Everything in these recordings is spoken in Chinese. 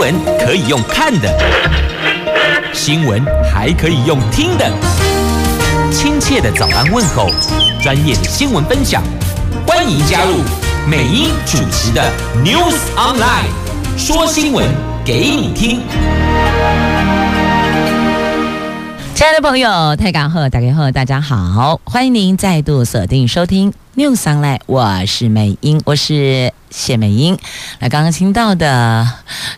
闻可以用看的，新闻还可以用听的。亲切的早安问候，专业的新闻分享，欢迎加入美英主持的 News Online，说新闻给你听。亲爱的朋友，泰港贺大家好，大家好，欢迎您再度锁定收听 News Online，我是美英，我是谢美英。来，刚刚听到的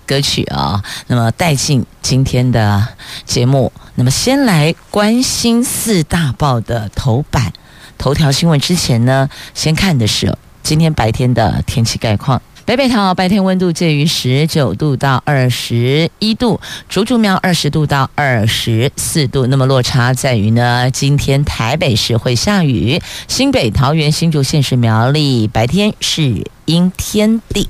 歌曲啊、哦，那么带进今天的节目。那么，先来关心四大报的头版头条新闻之前呢，先看的是今天白天的天气概况。北北桃白天温度介于十九度到二十一度，竹竹苗二十度到二十四度。那么落差在于呢，今天台北市会下雨，新北、桃园、新竹县市苗栗白天是。因天地，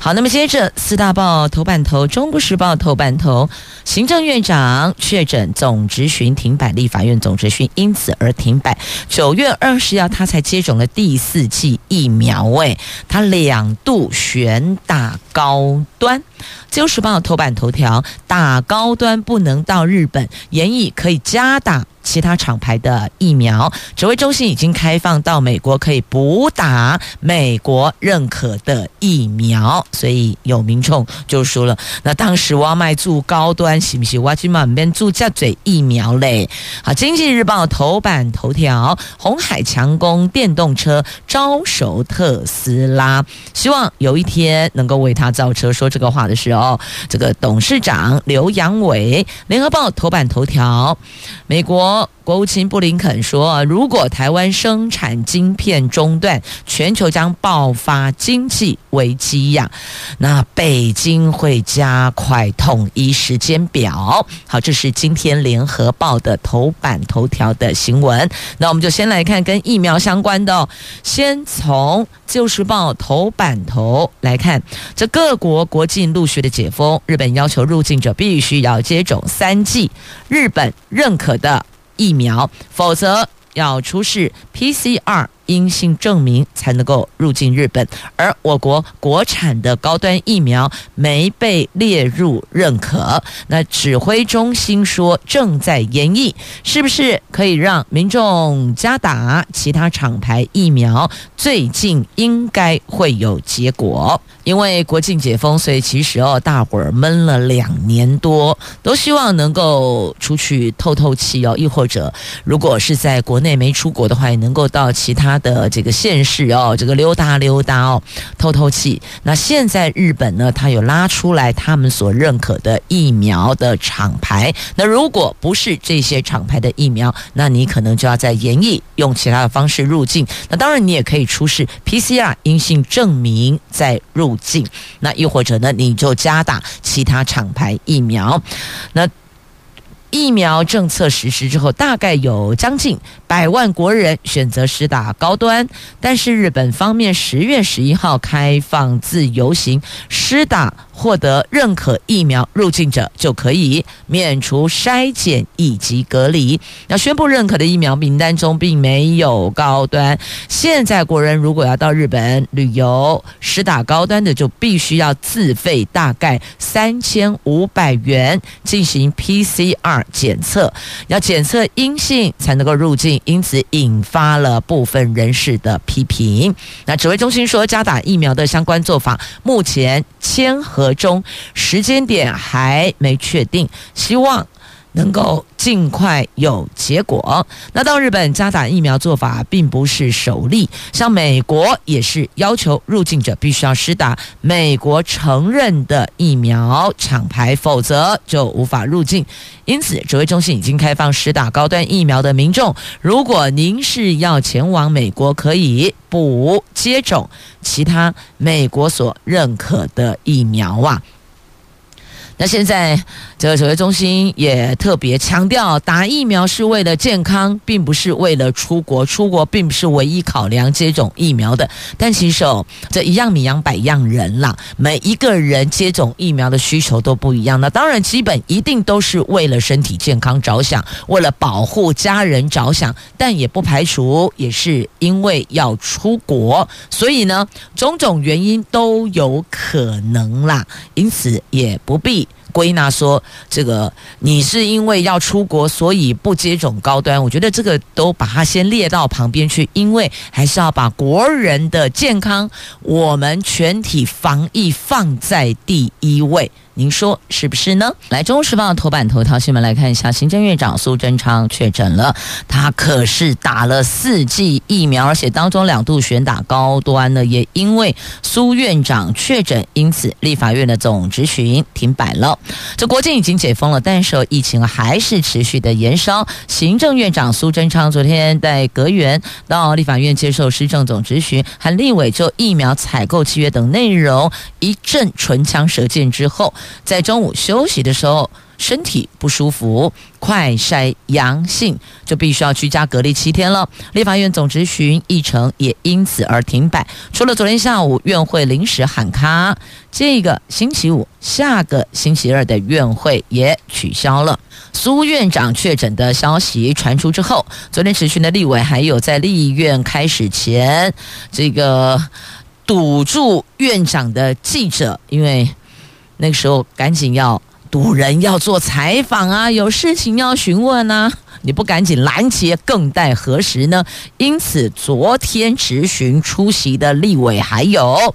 好，那么接着四大报头版头，《中国时报》头版头，行政院长确诊总质询停摆，立法院总质询因此而停摆。九月二十号，他才接种了第四剂疫苗，喂，他两度选打高端。自由时报头版头条，打高端不能到日本，研议可以加打。其他厂牌的疫苗，指挥中心已经开放到美国可以补打美国认可的疫苗，所以有民众就说了：“那当时我要卖住高端，行不行？我要去买边住加嘴疫苗嘞？”好，《经济日报》头版头条：红海强攻电动车，招手特斯拉，希望有一天能够为他造车。说这个话的时候，这个董事长刘扬伟，《联合报》头版头条：美国。国务卿布林肯说：“如果台湾生产晶片中断，全球将爆发经济危机呀。那北京会加快统一时间表。”好，这是今天联合报的头版头条的新闻。那我们就先来看跟疫苗相关的。先从《旧时报》头版头来看，这各国国境陆续的解封，日本要求入境者必须要接种三剂日本认可的。疫苗，否则要出示 PCR 阴性证明才能够入境日本。而我国国产的高端疫苗没被列入认可。那指挥中心说正在研议，是不是可以让民众加打其他厂牌疫苗？最近应该会有结果。因为国庆解封，所以其实哦，大伙儿闷了两年多，都希望能够出去透透气哦。亦或者，如果是在国内没出国的话，也能够到其他他的这个县市哦，这个溜达溜达哦，透透气。那现在日本呢，他有拉出来他们所认可的疫苗的厂牌。那如果不是这些厂牌的疫苗，那你可能就要在研议用其他的方式入境。那当然，你也可以出示 PCR 阴性证明再入。境，那又或者呢，你就加打其他厂牌疫苗，那。疫苗政策实施之后，大概有将近百万国人选择施打高端，但是日本方面十月十一号开放自由行施打获得认可疫苗入境者就可以免除筛检以及隔离。那宣布认可的疫苗名单中并没有高端。现在国人如果要到日本旅游施打高端的，就必须要自费大概三千五百元进行 PCR。检测要检测阴性才能够入境，因此引发了部分人士的批评。那指挥中心说，加打疫苗的相关做法目前签合中，时间点还没确定，希望。能够尽快有结果。那到日本加打疫苗做法并不是首例，像美国也是要求入境者必须要施打美国承认的疫苗厂牌，否则就无法入境。因此，指挥中心已经开放施打高端疫苗的民众，如果您是要前往美国，可以补接种其他美国所认可的疫苗啊。那现在这个指挥中心也特别强调，打疫苗是为了健康，并不是为了出国。出国并不是唯一考量接种疫苗的。但其实哦，这一样米养百样人啦，每一个人接种疫苗的需求都不一样。那当然，基本一定都是为了身体健康着想，为了保护家人着想，但也不排除也是因为要出国，所以呢，种种原因都有可能啦。因此也不必。归纳说，这个你是因为要出国，所以不接种高端。我觉得这个都把它先列到旁边去，因为还是要把国人的健康，我们全体防疫放在第一位。您说是不是呢？来，《中时报》头版头条新闻来看一下，行政院长苏贞昌确诊了，他可是打了四剂疫苗，而且当中两度选打高端呢，也因为苏院长确诊，因此立法院的总质询停摆了。这国境已经解封了，但是疫情还是持续的延烧。行政院长苏贞昌昨天在阁员到立法院接受施政总质询，和立委就疫苗采购契约等内容一阵唇枪舌剑之后。在中午休息的时候，身体不舒服，快筛阳性，就必须要居家隔离七天了。立法院总质询议程也因此而停摆。除了昨天下午院会临时喊卡，这个星期五、下个星期二的院会也取消了。苏院长确诊的消息传出之后，昨天质询的立委还有在立院开始前，这个堵住院长的记者，因为。那个时候赶紧要堵人，要做采访啊，有事情要询问啊，你不赶紧拦截，更待何时呢？因此，昨天质询出席的立委还有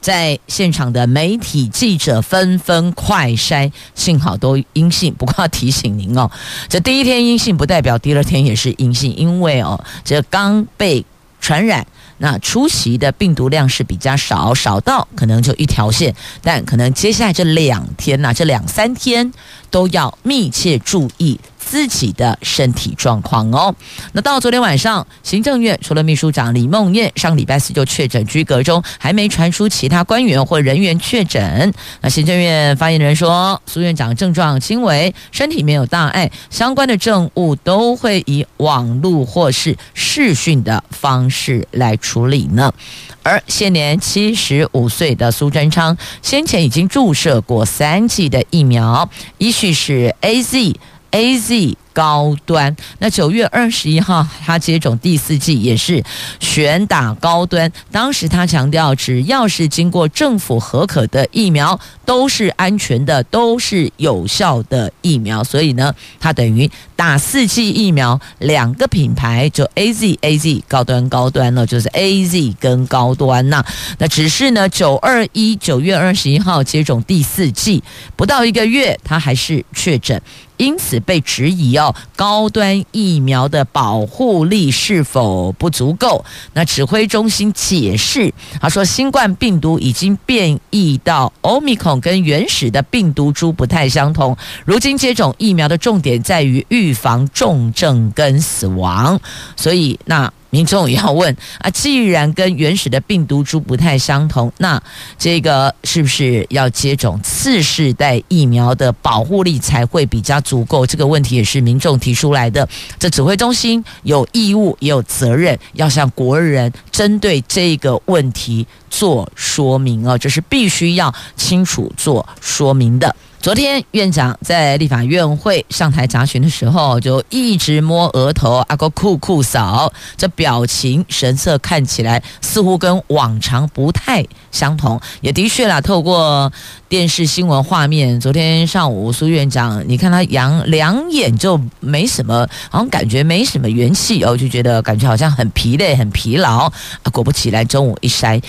在现场的媒体记者纷纷快筛，幸好都阴性。不过要提醒您哦，这第一天阴性不代表第二天也是阴性，因为哦，这刚被传染。那出席的病毒量是比较少，少到可能就一条线，但可能接下来这两天呐、这两三天都要密切注意。自己的身体状况哦。那到昨天晚上，行政院除了秘书长李孟谚上礼拜四就确诊居隔中，还没传出其他官员或人员确诊。那行政院发言人说，苏院长症状轻微，身体没有大碍，相关的政务都会以网络或是视讯的方式来处理呢。而现年七十五岁的苏贞昌，先前已经注射过三剂的疫苗，依序是 AZ。A Z 高端，那九月二十一号他接种第四剂也是选打高端。当时他强调，只要是经过政府核可的疫苗，都是安全的，都是有效的疫苗。所以呢，他等于打四剂疫苗，两个品牌就 A Z A Z 高端高端了，就是 A Z 跟高端呐。那只是呢，九二一九月二十一号接种第四剂，不到一个月，他还是确诊。因此被质疑哦，高端疫苗的保护力是否不足够？那指挥中心解释，他说新冠病毒已经变异到奥密克戎跟原始的病毒株不太相同。如今接种疫苗的重点在于预防重症跟死亡，所以那。民众也要问啊，既然跟原始的病毒株不太相同，那这个是不是要接种次世代疫苗的保护力才会比较足够？这个问题也是民众提出来的。这指挥中心有义务也有责任要向国人针对这个问题做说明哦，这是必须要清楚做说明的。昨天院长在立法院会上台查询的时候，就一直摸额头，阿哥酷酷扫，这表情神色看起来似乎跟往常不太相同。也的确啦，透过电视新闻画面，昨天上午苏院长，你看他两两眼就没什么，好像感觉没什么元气哦，就觉得感觉好像很疲累、很疲劳。啊，果不其然，中午一筛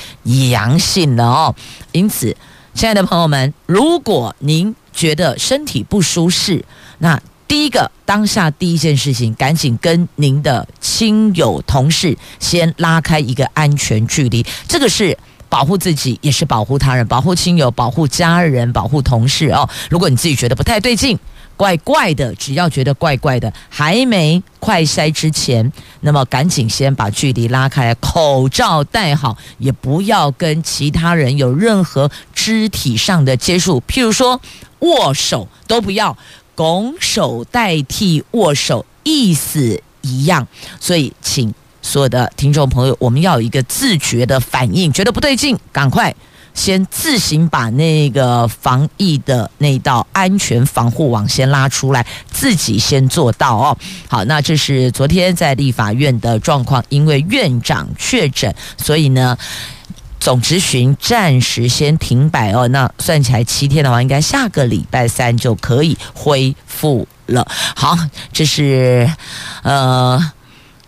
阳性了哦。因此，亲爱的朋友们，如果您觉得身体不舒适，那第一个当下第一件事情，赶紧跟您的亲友同事先拉开一个安全距离，这个是保护自己，也是保护他人，保护亲友，保护家人，保护同事哦。如果你自己觉得不太对劲，怪怪的，只要觉得怪怪的，还没快筛之前，那么赶紧先把距离拉开，口罩戴好，也不要跟其他人有任何肢体上的接触，譬如说握手都不要，拱手代替握手，意思一样。所以，请所有的听众朋友，我们要有一个自觉的反应，觉得不对劲，赶快。先自行把那个防疫的那道安全防护网先拉出来，自己先做到哦。好，那这是昨天在立法院的状况，因为院长确诊，所以呢，总质询暂时先停摆哦。那算起来七天的话，应该下个礼拜三就可以恢复了。好，这是呃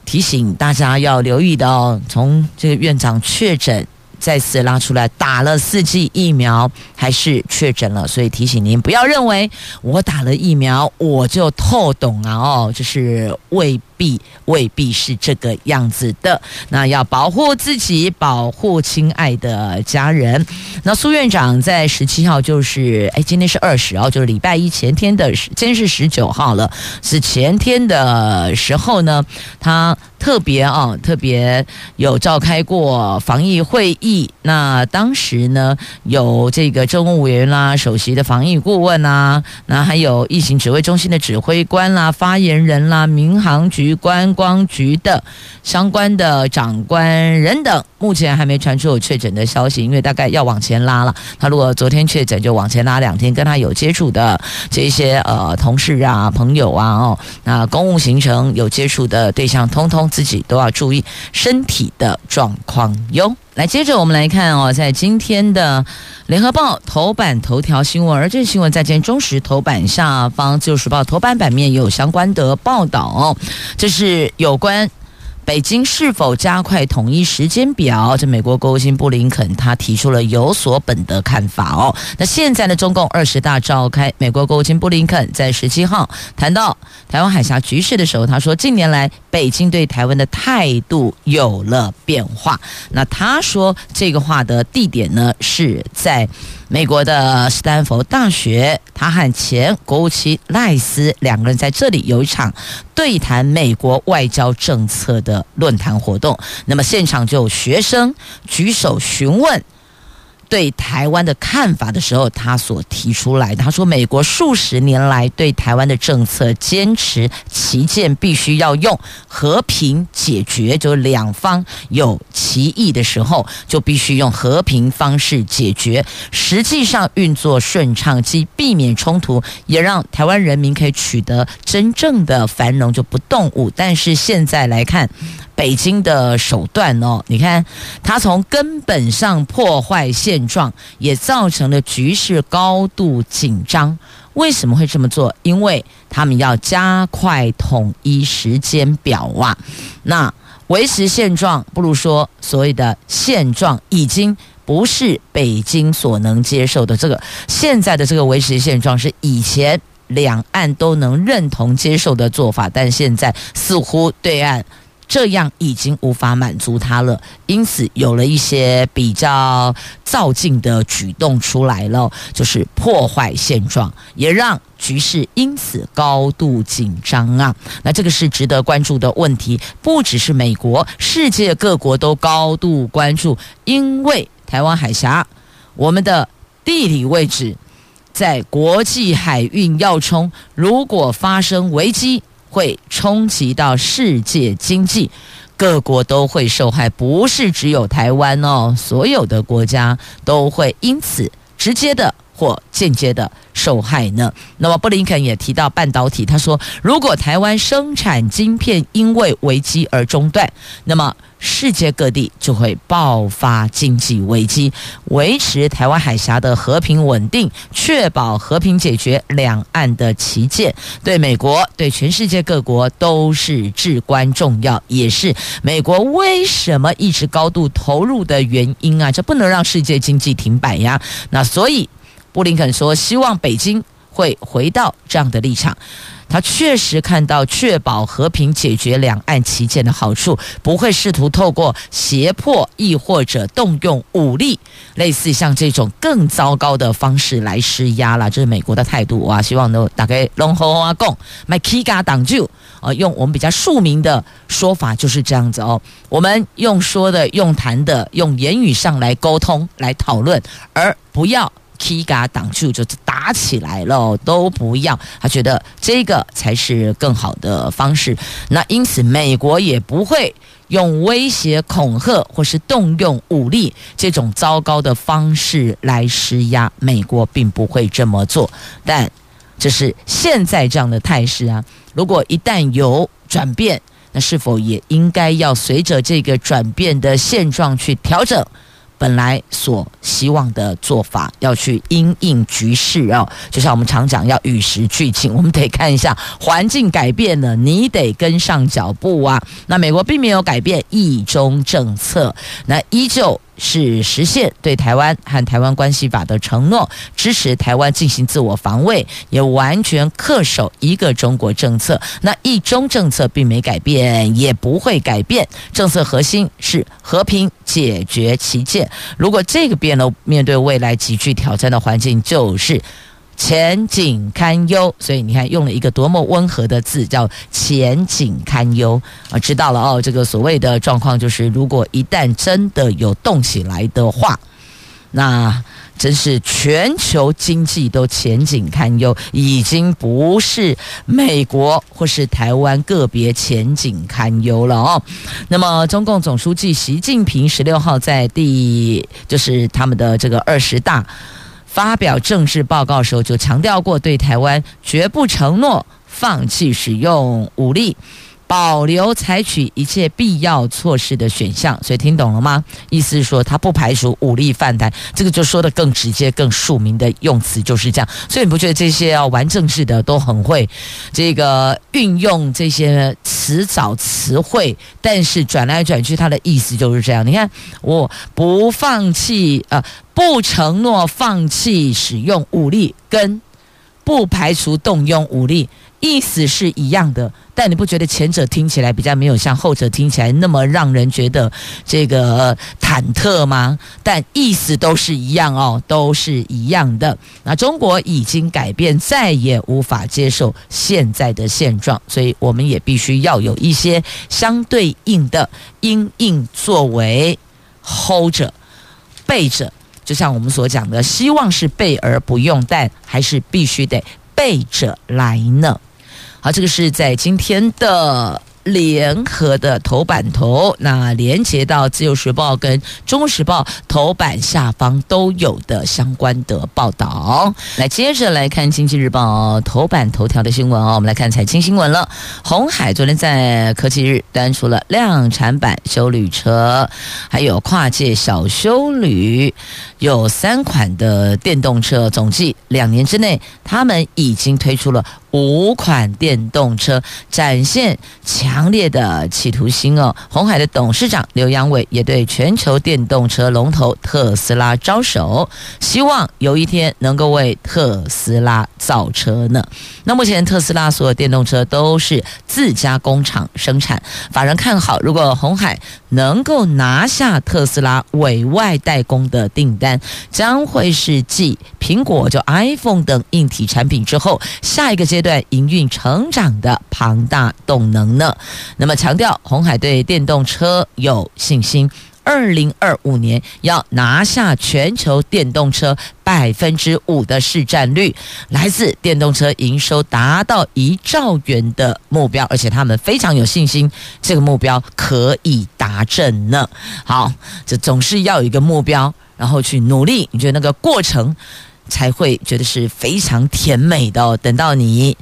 提醒大家要留意的哦。从这个院长确诊。再次拉出来打了四剂疫苗，还是确诊了，所以提醒您不要认为我打了疫苗我就透懂啊哦，就是未必未必是这个样子的。那要保护自己，保护亲爱的家人。那苏院长在十七号就是哎，今天是二十号，就是礼拜一前天的，今天是十九号了，是前天的时候呢，他。特别啊，特别有召开过防疫会议。那当时呢，有这个政务委员啦、首席的防疫顾问啦，那还有疫情指挥中心的指挥官啦、发言人啦、民航局、观光局的相关的长官人等。目前还没传出有确诊的消息，因为大概要往前拉了。他如果昨天确诊，就往前拉两天。跟他有接触的这些呃同事啊、朋友啊，哦，那公务行程有接触的对象，通通。自己都要注意身体的状况哟。来，接着我们来看哦，在今天的联合报头版头条新闻，而这新闻在今天中时头版下方，自由时报头版版面也有相关的报道哦。这是有关。北京是否加快统一时间表？这美国国务卿布林肯他提出了有所本的看法哦。那现在的中共二十大召开，美国国务卿布林肯在十七号谈到台湾海峡局势的时候，他说近年来北京对台湾的态度有了变化。那他说这个话的地点呢是在。美国的斯坦福大学，他和前国务卿赖斯两个人在这里有一场对谈美国外交政策的论坛活动。那么现场就有学生举手询问。对台湾的看法的时候，他所提出来的，他说：“美国数十年来对台湾的政策坚持旗舰，必须要用和平解决，就两方有歧义的时候，就必须用和平方式解决。实际上运作顺畅，既避免冲突，也让台湾人民可以取得真正的繁荣，就不动武。但是现在来看。”北京的手段哦，你看，他从根本上破坏现状，也造成了局势高度紧张。为什么会这么做？因为他们要加快统一时间表啊。那维持现状，不如说所谓的现状已经不是北京所能接受的。这个现在的这个维持现状是以前两岸都能认同接受的做法，但现在似乎对岸。这样已经无法满足他了，因此有了一些比较躁进的举动出来了，就是破坏现状，也让局势因此高度紧张啊。那这个是值得关注的问题，不只是美国，世界各国都高度关注，因为台湾海峡，我们的地理位置在国际海运要冲，如果发生危机。会冲击到世界经济，各国都会受害，不是只有台湾哦，所有的国家都会因此直接的或间接的受害呢。那么布林肯也提到半导体，他说，如果台湾生产晶片因为危机而中断，那么。世界各地就会爆发经济危机，维持台湾海峡的和平稳定，确保和平解决两岸的旗舰，对美国、对全世界各国都是至关重要，也是美国为什么一直高度投入的原因啊！这不能让世界经济停摆呀。那所以，布林肯说，希望北京。会回到这样的立场。他确实看到确保和平解决两岸歧见的好处，不会试图透过胁迫亦或者动用武力，类似像这种更糟糕的方式来施压了。这是美国的态度啊！希望都大概龙猴啊共买 Kiga 挡住啊，用我们比较庶民的说法就是这样子哦。我们用说的、用谈的、用言语上来沟通、来讨论，而不要。K 嘎挡住就打起来了，都不要。他觉得这个才是更好的方式。那因此，美国也不会用威胁、恐吓或是动用武力这种糟糕的方式来施压。美国并不会这么做。但这是现在这样的态势啊。如果一旦有转变，那是否也应该要随着这个转变的现状去调整？本来所希望的做法，要去因应局势啊，就像我们常讲，要与时俱进，我们得看一下环境改变了，你得跟上脚步啊。那美国并没有改变一中政策，那依旧。是实现对台湾和台湾关系法的承诺，支持台湾进行自我防卫，也完全恪守一个中国政策。那一中政策并没改变，也不会改变。政策核心是和平解决旗舰。如果这个变了，面对未来极具挑战的环境，就是。前景堪忧，所以你看用了一个多么温和的字，叫前景堪忧啊！知道了哦，这个所谓的状况就是，如果一旦真的有动起来的话，那真是全球经济都前景堪忧，已经不是美国或是台湾个别前景堪忧了哦。那么，中共总书记习近平十六号在第就是他们的这个二十大。发表政治报告时候，就强调过，对台湾绝不承诺放弃使用武力。保留采取一切必要措施的选项，所以听懂了吗？意思是说，他不排除武力犯台，这个就说的更直接、更庶民的用词就是这样。所以你不觉得这些要玩政治的都很会这个运用这些词藻词汇，但是转来转去，他的意思就是这样。你看，我不放弃，呃，不承诺放弃使用武力，跟不排除动用武力。意思是一样的，但你不觉得前者听起来比较没有像后者听起来那么让人觉得这个忐忑吗？但意思都是一样哦，都是一样的。那中国已经改变，再也无法接受现在的现状，所以我们也必须要有一些相对应的因应作为，hold 着，备着。就像我们所讲的，希望是备而不用，但还是必须得备着来呢。好，这个是在今天的。联合的头版头，那连接到《自由时报》跟《中时报》头版下方都有的相关的报道。来，接着来看《经济日报》头版头条的新闻哦。我们来看财经新闻了。鸿海昨天在科技日端出了量产版修旅车，还有跨界小修旅，有三款的电动车，总计两年之内，他们已经推出了。五款电动车展现强烈的企图心哦！鸿海的董事长刘扬伟也对全球电动车龙头特斯拉招手，希望有一天能够为特斯拉造车呢。那目前特斯拉所有电动车都是自家工厂生产，法人看好，如果红海能够拿下特斯拉委外代工的订单，将会是继苹果就 iPhone 等硬体产品之后，下一个阶阶段营运成长的庞大动能呢？那么强调，鸿海对电动车有信心，二零二五年要拿下全球电动车百分之五的市占率，来自电动车营收达到一兆元的目标，而且他们非常有信心，这个目标可以达成呢。好，这总是要有一个目标，然后去努力。你觉得那个过程？才会觉得是非常甜美的哦。等到你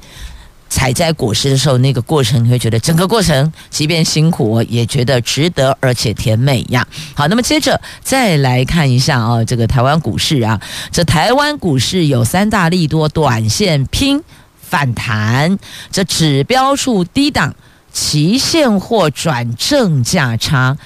采摘果实的时候，那个过程你会觉得整个过程即便辛苦，也觉得值得，而且甜美呀。好，那么接着再来看一下啊，这个台湾股市啊，这台湾股市有三大利多，短线拼反弹，这指标处低档，期现货转正价差。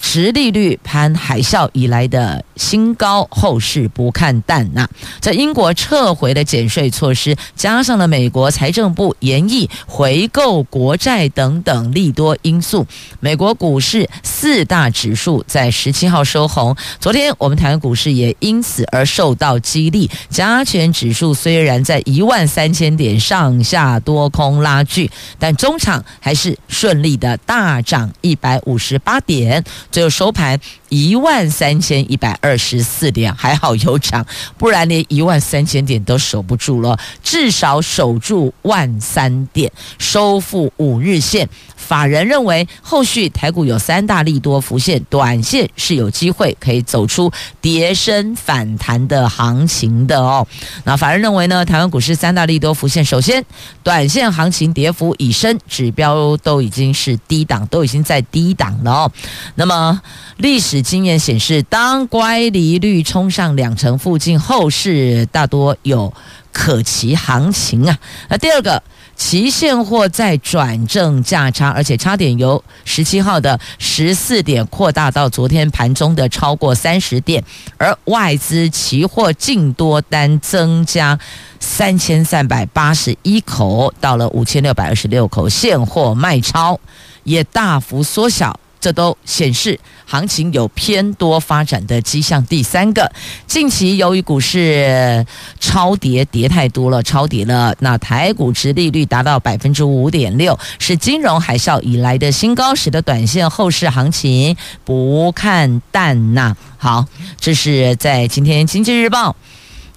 殖利率攀海啸以来的新高，后市不看淡呐。在英国撤回了减税措施，加上了美国财政部研议回购国债等等利多因素，美国股市四大指数在十七号收红。昨天我们台湾股市也因此而受到激励，加权指数虽然在一万三千点上下多空拉锯，但中场还是顺利的大涨一百五十八点。最后收盘一万三千一百二十四点，还好有涨，不然连一万三千点都守不住了。至少守住万三点，收复五日线。法人认为，后续台股有三大利多浮现，短线是有机会可以走出跌升反弹的行情的哦。那法人认为呢，台湾股市三大利多浮现，首先，短线行情跌幅已深，指标都已经是低档，都已经在低档了哦。那么，历史经验显示，当乖离率冲上两成附近，后市大多有可期行情啊。那第二个。期现货在转正价差，而且差点由十七号的十四点扩大到昨天盘中的超过三十点，而外资期货净多单增加三千三百八十一口，到了五千六百二十六口，现货卖超也大幅缩小。这都显示行情有偏多发展的迹象。第三个，近期由于股市超跌，跌太多了，超跌了。那台股殖利率达到百分之五点六，是金融海啸以来的新高，使得短线后市行情不看淡呐。好，这是在今天《经济日报》。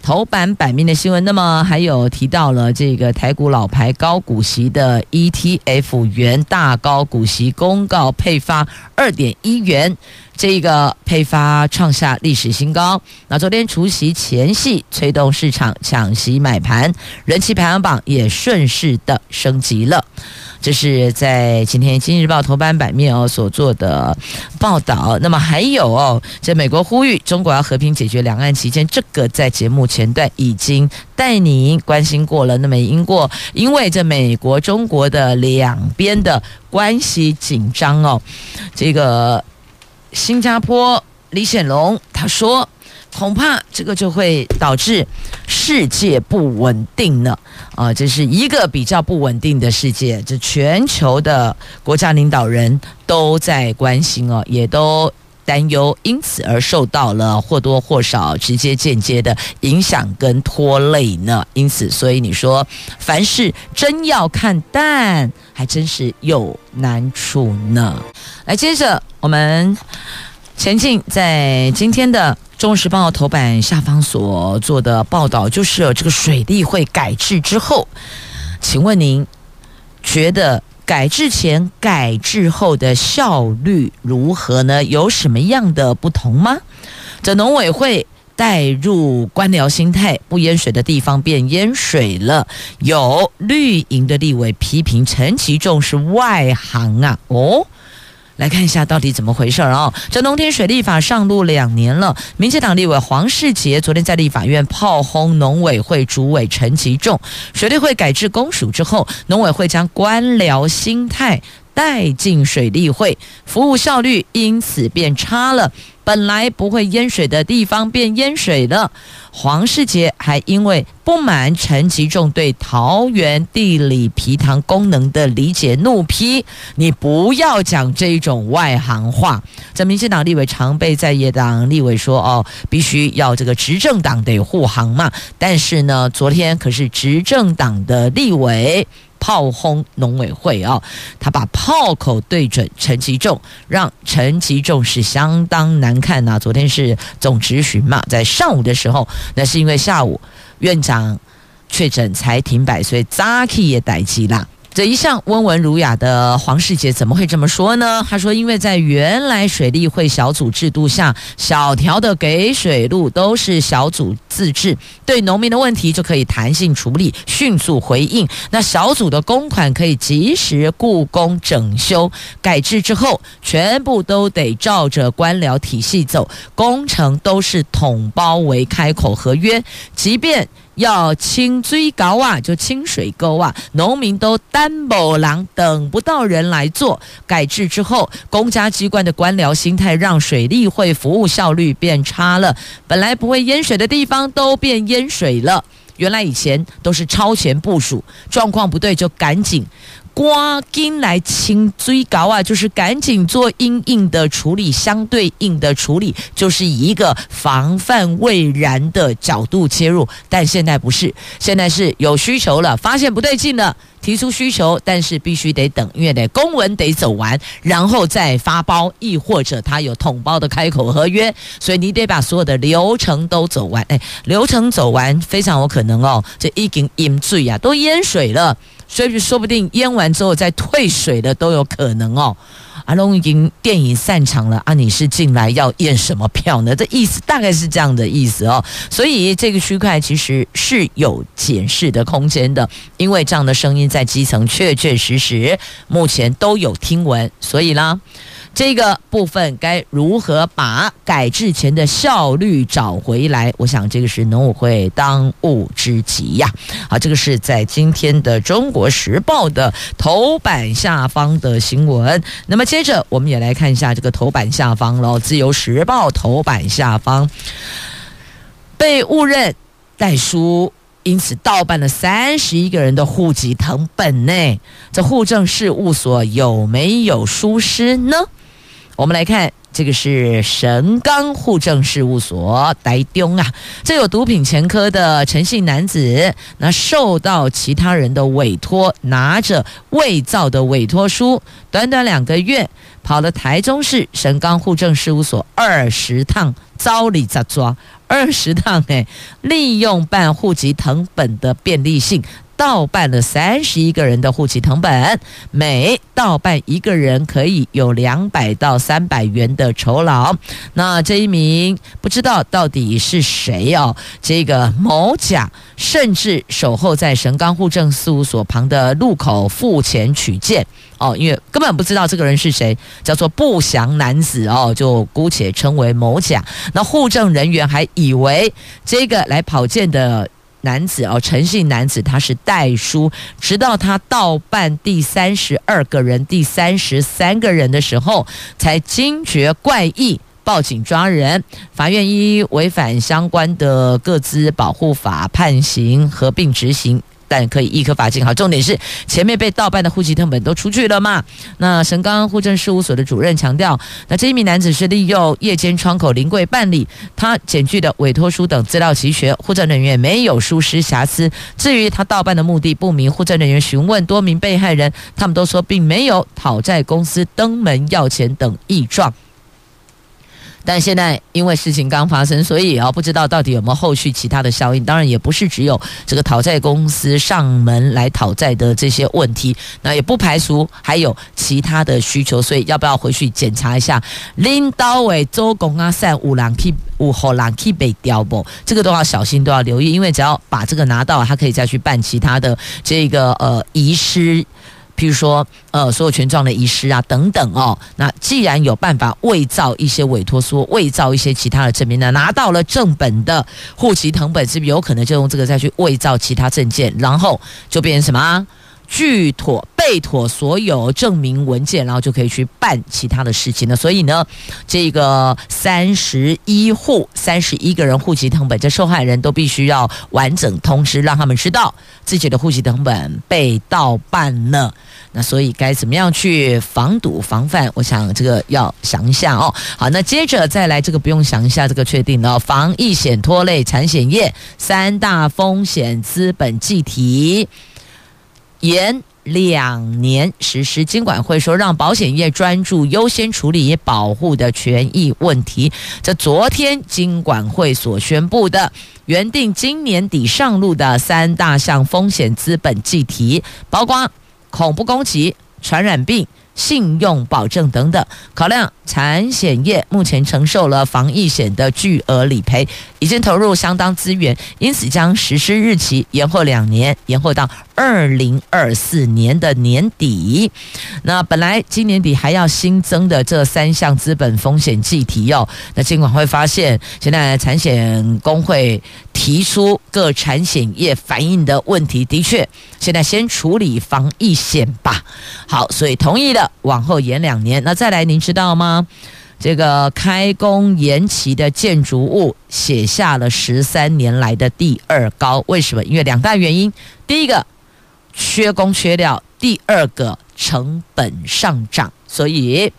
头版版面的新闻，那么还有提到了这个台股老牌高股息的 ETF 元大高股息公告配发二点一元。这个配发创下历史新高。那昨天除夕前夕，催动市场抢席买盘，人气排行榜也顺势的升级了。这是在今天《经济日报》头版版面哦所做的报道。那么还有哦，在美国呼吁中国要和平解决两岸期间，这个在节目前段已经带您关心过了。那么因过，因为这美国中国的两边的关系紧张哦，这个。新加坡李显龙他说，恐怕这个就会导致世界不稳定了啊！这是一个比较不稳定的世界，这全球的国家领导人都在关心哦，也都担忧，因此而受到了或多或少、直接间接的影响跟拖累呢。因此，所以你说凡事真要看淡，还真是有难处呢。来，接着我们前进，在今天的《中时报》头版下方所做的报道，就是这个水利会改制之后，请问您觉得改制前、改制后的效率如何呢？有什么样的不同吗？这农委会带入官僚心态，不淹水的地方变淹水了。有绿营的立委批评陈其仲是外行啊，哦。来看一下到底怎么回事啊？这农田水利法上路两年了，民进党立委黄世杰昨天在立法院炮轰农委会主委陈吉仲，水利会改制公署之后，农委会将官僚心态带进水利会，服务效率因此变差了。本来不会淹水的地方变淹水了。黄世杰还因为不满陈吉仲对桃园地理皮塘功能的理解，怒批：“你不要讲这种外行话。”这民进党立委常被在野党立委说：“哦，必须要这个执政党得护航嘛。”但是呢，昨天可是执政党的立委。炮轰农委会啊、哦，他把炮口对准陈其重，让陈其重是相当难看呐、昨天是总执询嘛，在上午的时候，那是因为下午院长确诊才停摆，所以扎克也待机啦。这一向温文儒雅的黄世杰怎么会这么说呢？他说：“因为在原来水利会小组制度下，小条的给水路都是小组自治，对农民的问题就可以弹性处理、迅速回应。那小组的公款可以及时雇工整修。改制之后，全部都得照着官僚体系走，工程都是统包为开口合约，即便。”要清水沟啊，就清水沟啊，农民都担不郎，等不到人来做。改制之后，公家机关的官僚心态让水利会服务效率变差了。本来不会淹水的地方都变淹水了。原来以前都是超前部署，状况不对就赶紧。赶紧来清水沟啊，就是赶紧做因应的处理，相对应的处理，就是以一个防范未然的角度切入。但现在不是，现在是有需求了，发现不对劲了，提出需求，但是必须得等，因为得公文得走完，然后再发包，亦或者他有统包的开口合约，所以你得把所有的流程都走完。哎，流程走完非常有可能哦，这已经淹水呀，都淹水了。所以说不定淹完之后再退水的都有可能哦。阿龙已经电影散场了啊，你是进来要验什么票呢？这意思大概是这样的意思哦。所以这个区块其实是有检视的空间的，因为这样的声音在基层确确实实目前都有听闻，所以呢。这个部分该如何把改制前的效率找回来？我想这个是农委会当务之急呀。好，这个是在今天的《中国时报》的头版下方的新闻。那么接着我们也来看一下这个头版下方喽，《自由时报》头版下方被误认代书，因此盗办了三十一个人的户籍謄本呢。这户政事务所有没有疏失呢？我们来看，这个是神冈户政事务所呆丢啊，这有毒品前科的陈姓男子，那受到其他人的委托，拿着伪造的委托书，短短两个月跑了台中市神冈户政事务所二十趟，遭里杂抓二十趟哎，利用办户籍藤本的便利性。盗办了三十一个人的户籍成本，每盗办一个人可以有两百到三百元的酬劳。那这一名不知道到底是谁哦？这个某甲甚至守候在神冈户政事务所旁的路口付钱取件哦，因为根本不知道这个人是谁，叫做不祥男子哦，就姑且称为某甲。那户政人员还以为这个来跑件的。男子哦，诚信男子他是代书，直到他盗办第三十二个人、第三十三个人的时候，才惊觉怪异，报警抓人。法院依违反相关的各资保护法判刑，合并执行。但可以一颗罚金。好，重点是前面被盗办的户籍謄本都出去了嘛？那神冈户政事务所的主任强调，那这一名男子是利用夜间窗口临柜办理，他检具的委托书等资料齐全，户政人员没有疏失瑕疵。至于他盗办的目的不明，户政人员询问多名被害人，他们都说并没有讨债公司登门要钱等异状。但现在因为事情刚发生，所以啊不知道到底有没有后续其他的效应。当然也不是只有这个讨债公司上门来讨债的这些问题，那也不排除还有其他的需求。所以要不要回去检查一下？领导委周公啊，善五郎 K 五后郎 K 被调不？这个都要小心，都要留意，因为只要把这个拿到，他可以再去办其他的这个呃遗失。譬如说，呃，所有权状的遗失啊，等等哦。那既然有办法伪造一些委托书，伪造一些其他的证明那，拿到了正本的户籍誊本，是不是有可能就用这个再去伪造其他证件，然后就变成什么？具妥备妥所有证明文件，然后就可以去办其他的事情了。所以呢，这个三十一户、三十一个人户籍謄本，这受害人都必须要完整通知，让他们知道自己的户籍謄本被盗办了。那所以该怎么样去防堵防范？我想这个要想一下哦。好，那接着再来这个不用想一下，这个确定了，防疫险拖累产险业三大风险资本计提。延两年实施，金管会说让保险业专注优先处理保护的权益问题。这昨天金管会所宣布的，原定今年底上路的三大项风险资本计提，包括恐怖攻击、传染病、信用保证等等，考量产险业目前承受了防疫险的巨额理赔，已经投入相当资源，因此将实施日期延后两年，延后到二零二四年的年底。那本来今年底还要新增的这三项资本风险计提哦，那尽管会发现，现在产险工会提出各产险业反映的问题，的确，现在先处理防疫险吧。好，所以同意了。往后延两年，那再来，您知道吗？这个开工延期的建筑物写下了十三年来的第二高，为什么？因为两大原因：第一个缺工缺料，第二个成本上涨，所以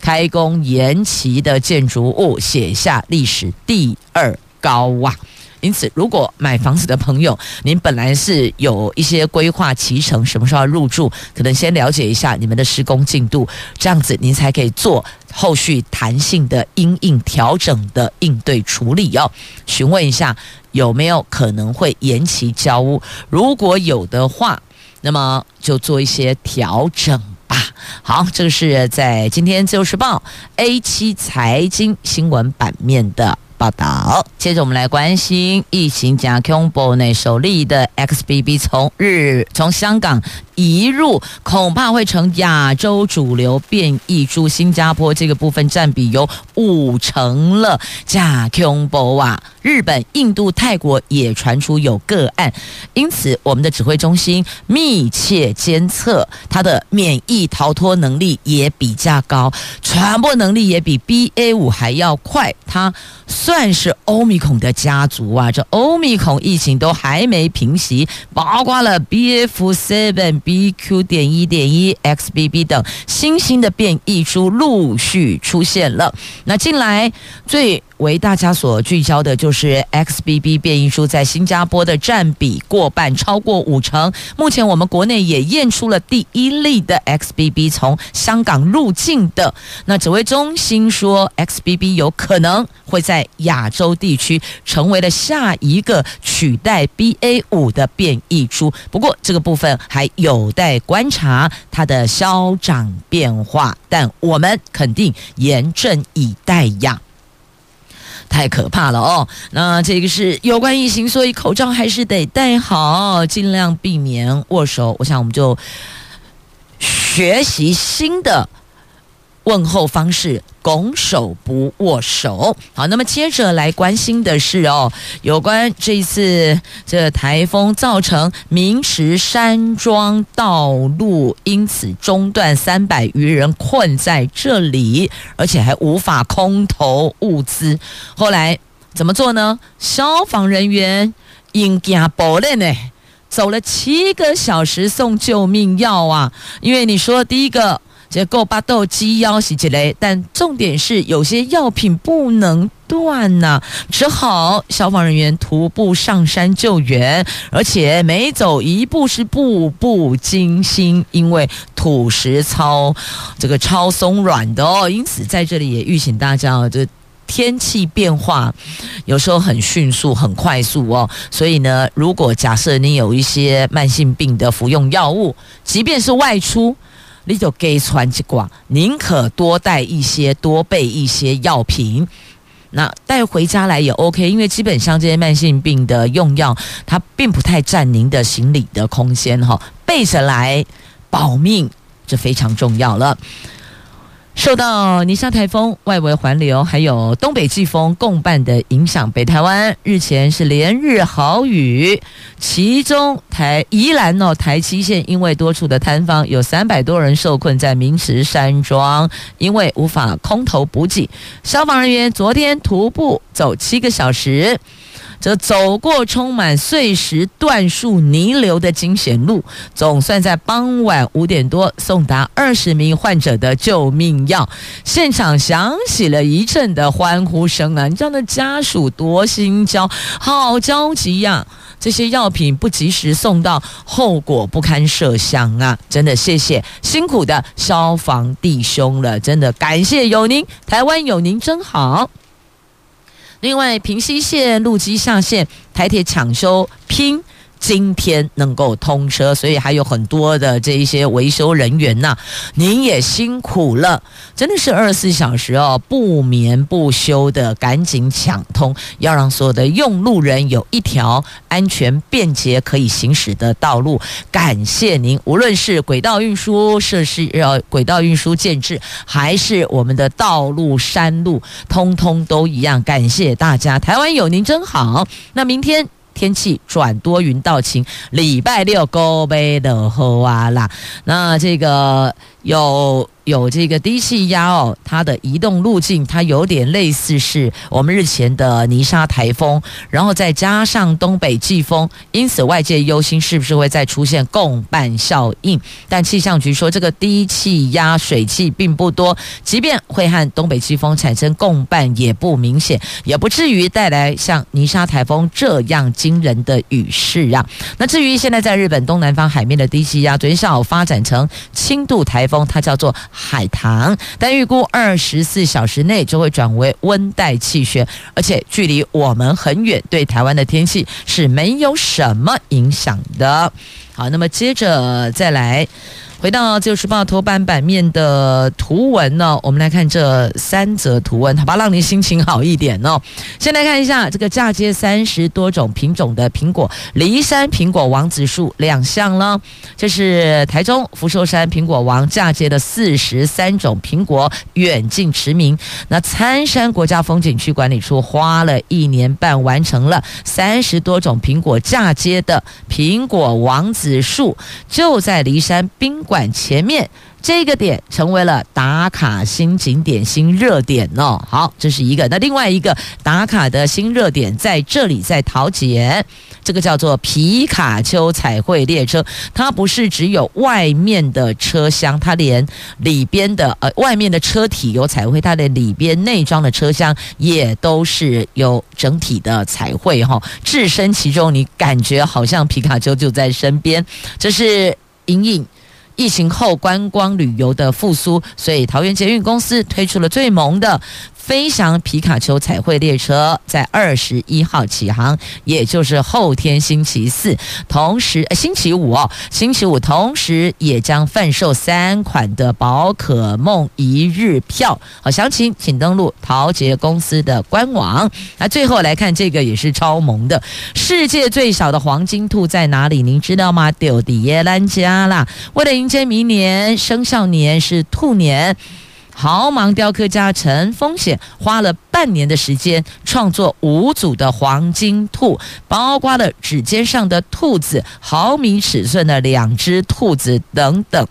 开工延期的建筑物写下历史第二高哇！因此，如果买房子的朋友，您本来是有一些规划提成，什么时候要入住，可能先了解一下你们的施工进度，这样子您才可以做后续弹性的因应调整的应对处理哦。询问一下有没有可能会延期交屋，如果有的话，那么就做一些调整吧。好，这个是在今天《自由时报》A7 财经新闻版面的。报道。接着我们来关心疫情加恐怖内首例的 XBB 从日从香港移入，恐怕会成亚洲主流变异株。新加坡这个部分占比有五成了，加恐怖啊！日本、印度、泰国也传出有个案，因此我们的指挥中心密切监测，它的免疫逃脱能力也比较高，传播能力也比 BA 五还要快，它。算是欧米孔的家族啊，这欧米孔疫情都还没平息，包括了 BF7、BQ. 点一点一、XBB 等新兴的变异株陆续出现了。那近来最为大家所聚焦的就是 XBB 变异株在新加坡的占比过半，超过五成。目前我们国内也验出了第一例的 XBB 从香港入境的。那指挥中心说，XBB 有可能会在亚洲地区成为了下一个取代 BA 五的变异株。不过这个部分还有待观察它的消长变化，但我们肯定严阵以待呀。太可怕了哦！那这个是有关疫情，所以口罩还是得戴好，尽量避免握手。我想我们就学习新的。问候方式，拱手不握手。好，那么接着来关心的是哦，有关这一次这台风造成明池山庄道路因此中断，三百余人困在这里，而且还无法空投物资。后来怎么做呢？消防人员应加保练呢，走了七个小时送救命药啊！因为你说第一个。这够巴豆鸡腰洗起来，但重点是有些药品不能断呐、只好消防人员徒步上山救援，而且每走一步是步步惊心，因为土石超这个超松软的哦，因此在这里也预请大家哦，这天气变化有时候很迅速、很快速哦，所以呢，如果假设你有一些慢性病的服用药物，即便是外出。你就给穿几挂，宁可多带一些，多备一些药品。那带回家来也 OK，因为基本上这些慢性病的用药，它并不太占您的行李的空间哈。备着来保命，这非常重要了。受到尼莎台风、外围环流还有东北季风共伴的影响，北台湾日前是连日豪雨，其中台宜兰哦台七线因为多处的坍方，有三百多人受困在明池山庄，因为无法空投补给，消防人员昨天徒步走七个小时。则走过充满碎石、断树、泥流的惊险路，总算在傍晚五点多送达二十名患者的救命药，现场响起了一阵的欢呼声啊！你知道那家属多心焦，好焦急呀！这些药品不及时送到，后果不堪设想啊！真的谢谢辛苦的消防弟兄了，真的感谢有您，台湾有您真好。另外，平西线路基下线台铁抢修拼今天能够通车，所以还有很多的这一些维修人员呐、您也辛苦了，真的是二十四小时哦，不眠不休的赶紧抢通，要让所有的用路人有一条安全便捷可以行驶的道路。感谢您，无论是轨道运输设施、呃轨道运输建制，还是我们的道路山路，通通都一样。感谢大家，台湾有您真好。那明天。天气转多云到晴，礼拜六高杯的喝啊啦，那这个有。有这个低气压哦，它的移动路径它有点类似是我们日前的泥沙台风，然后再加上东北季风，因此外界忧心是不是会再出现共伴效应。但气象局说，这个低气压水汽并不多，即便会和东北季风产生共伴，也不明显，也不至于带来像泥沙台风这样惊人的雨势啊。那至于现在在日本东南方海面的低气压，昨天下午发展成轻度台风，它叫做。海棠，但预估二十四小时内就会转为温带气旋，而且距离我们很远，对台湾的天气是没有什么影响的。好，那么接着再来。回到《自由时报》头版版面的图文呢，我们来看这三则图文，好吧，让你心情好一点哦。先来看一下这个嫁接三十多种品种的苹果，梨山苹果王子树亮相了。这是台中福寿山苹果王嫁接的四十三种苹果远近驰名。那参山国家风景区管理处花了一年半完成了三十多种苹果嫁接的苹果王子树，就在梨山宾馆前面这个点成为了打卡新景点、新热点哦。好，这是一个。那另外一个打卡的新热点在这里，在桃园，这个叫做皮卡丘彩绘列车。它不是只有外面的车厢，它连里边的呃外面的车体有彩绘，它的里边内装的车厢也都是有整体的彩绘哈、置身其中，你感觉好像皮卡丘就在身边。这是隐隐。疫情后观光旅游的复苏，所以桃园捷运公司推出了最萌的。飞翔皮卡丘彩绘列车在二十一号起航，也就是后天星期四，同时呃星期五哦，星期五同时也将贩售三款的宝可梦一日票。好，详情请登录陶杰公司的官网。那最后来看这个也是超萌的，世界最小的黄金兔在哪里？您知道吗？丢迪耶兰加啦！为了迎接明年生肖年是兔年。豪芒雕刻家陈风险花了半年的时间创作五组的黄金兔，包括了指尖上的兔子、毫米尺寸的两只兔子等等。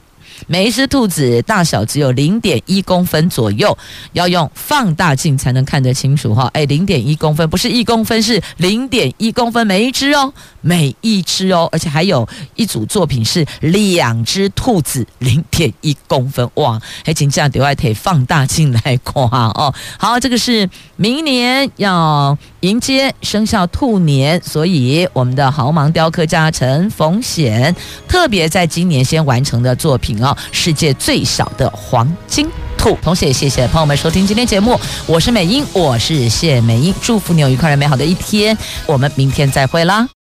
每一只兔子大小只有零点一公分左右，要用放大镜才能看得清楚哈。哎，零点一公分不是一公分，是零点一公分每一只哦，每一只哦，而且还有一组作品是两只兔子零点一公分哇，还请这样得外可以放大镜来夸哦。好，这个是明年要迎接生肖兔年，所以我们的豪芒雕刻家陈冯显特别在今年先完成的作品哦，世界最小的黄金兔。同时也谢谢朋友们收听今天节目，我是美英，我是谢美英，祝福你有愉快而美好的一天，我们明天再会啦。